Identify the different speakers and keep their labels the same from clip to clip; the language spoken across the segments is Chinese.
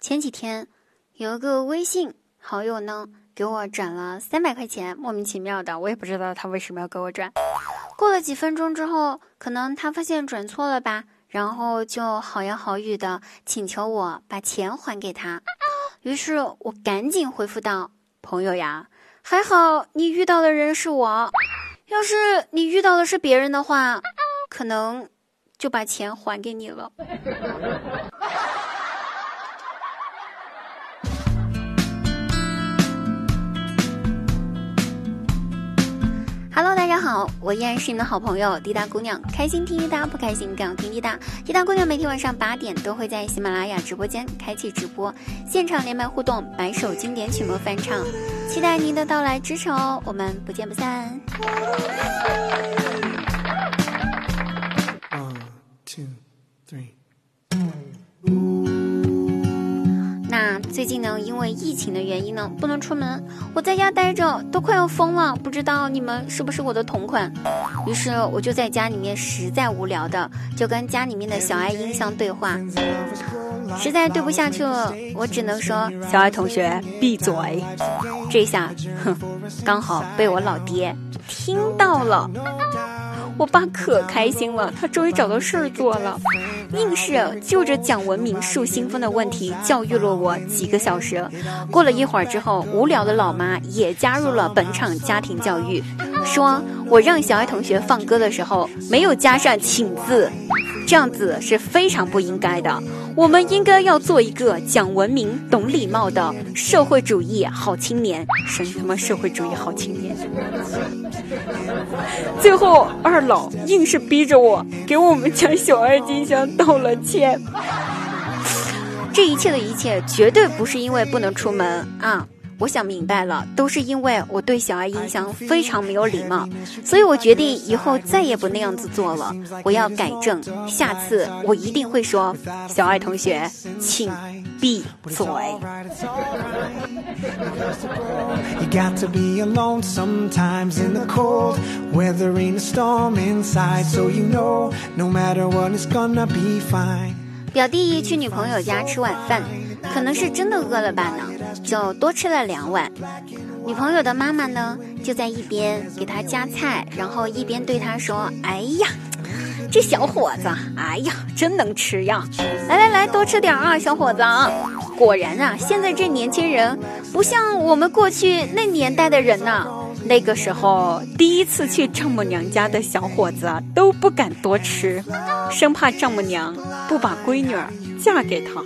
Speaker 1: 前几天有一个微信好友呢，给我转了三百块钱，莫名其妙的，我也不知道他为什么要给我转。过了几分钟之后，可能他发现转错了吧，然后就好言好语的请求我把钱还给他。于是我赶紧回复道：“朋友呀，还好你遇到的人是我，要是你遇到的是别人的话，可能就把钱还给你了。” Hello，大家好，我依然是你们的好朋友滴答姑娘，开心听滴答，不开心更要听滴答。滴答姑娘每天晚上八点都会在喜马拉雅直播间开启直播，现场连麦互动，百首经典曲目翻唱，期待您的到来支持哦，我们不见不散。One two three。最近呢，因为疫情的原因呢，不能出门，我在家待着都快要疯了。不知道你们是不是我的同款？于是我就在家里面实在无聊的，就跟家里面的小爱音箱对话。实在对不下去了，我只能说：“小爱同学，闭嘴。”这下，哼，刚好被我老爹听到了。我爸可开心了，他终于找到事儿做了，硬是就着讲文明树新风的问题教育了我几个小时。过了一会儿之后，无聊的老妈也加入了本场家庭教育，说我让小爱同学放歌的时候没有加上请字。这样子是非常不应该的。我们应该要做一个讲文明、懂礼貌的社会主义好青年。什么社会主义好青年？最后二老硬是逼着我给我们家小爱金香道了歉。这一切的一切，绝对不是因为不能出门啊。我想明白了，都是因为我对小爱音箱非常没有礼貌，所以我决定以后再也不那样子做了。我要改正，下次我一定会说：“小爱同学，请闭嘴。”表弟去女朋友家吃晚饭，可能是真的饿了吧呢，就多吃了两碗。女朋友的妈妈呢，就在一边给他夹菜，然后一边对他说：“哎呀，这小伙子，哎呀，真能吃呀！来来来，多吃点啊，小伙子啊！果然啊，现在这年轻人不像我们过去那年代的人呐。”那个时候，第一次去丈母娘家的小伙子都不敢多吃，生怕丈母娘不把闺女儿嫁给他。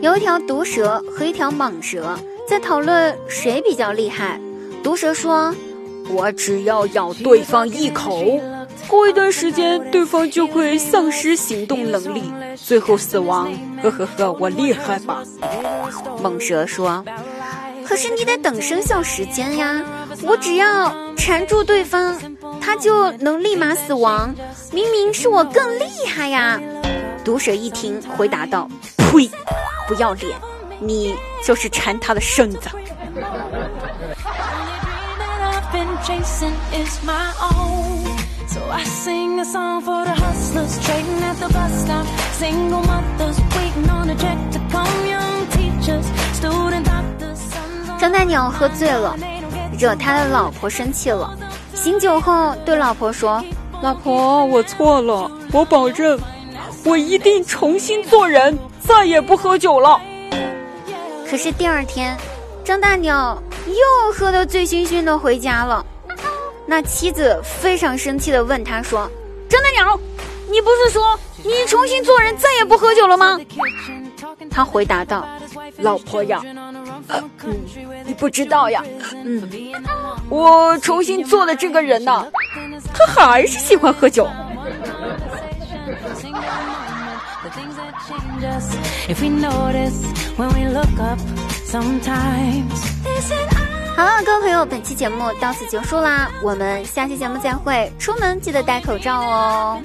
Speaker 1: 有一条毒蛇和一条蟒蛇在讨论谁比较厉害。毒蛇说：“我只要咬对方一口。”过一段时间，对方就会丧失行动能力，最后死亡。呵呵呵，我厉害吧？猛蛇说：“可是你得等生效时间呀，我只要缠住对方，他就能立马死亡。明明是我更厉害呀！”毒蛇一听，回答道：“呸，不要脸！你就是馋他的身子。”张大鸟喝醉了，惹他的老婆生气了。醒酒后对老婆说：“老婆，我错了，我保证，我一定重新做人，再也不喝酒了。”可是第二天，张大鸟又喝得醉醺醺的回家了。那妻子非常生气的问他说：“张大鸟，你不是说你重新做人，再也不喝酒了吗？”他回答道：“老婆呀，嗯，你不知道呀，嗯，我重新做的这个人呢，他还是喜欢喝酒。”好了，各位朋友，本期节目到此结束啦，我们下期节目再会。出门记得戴口罩哦。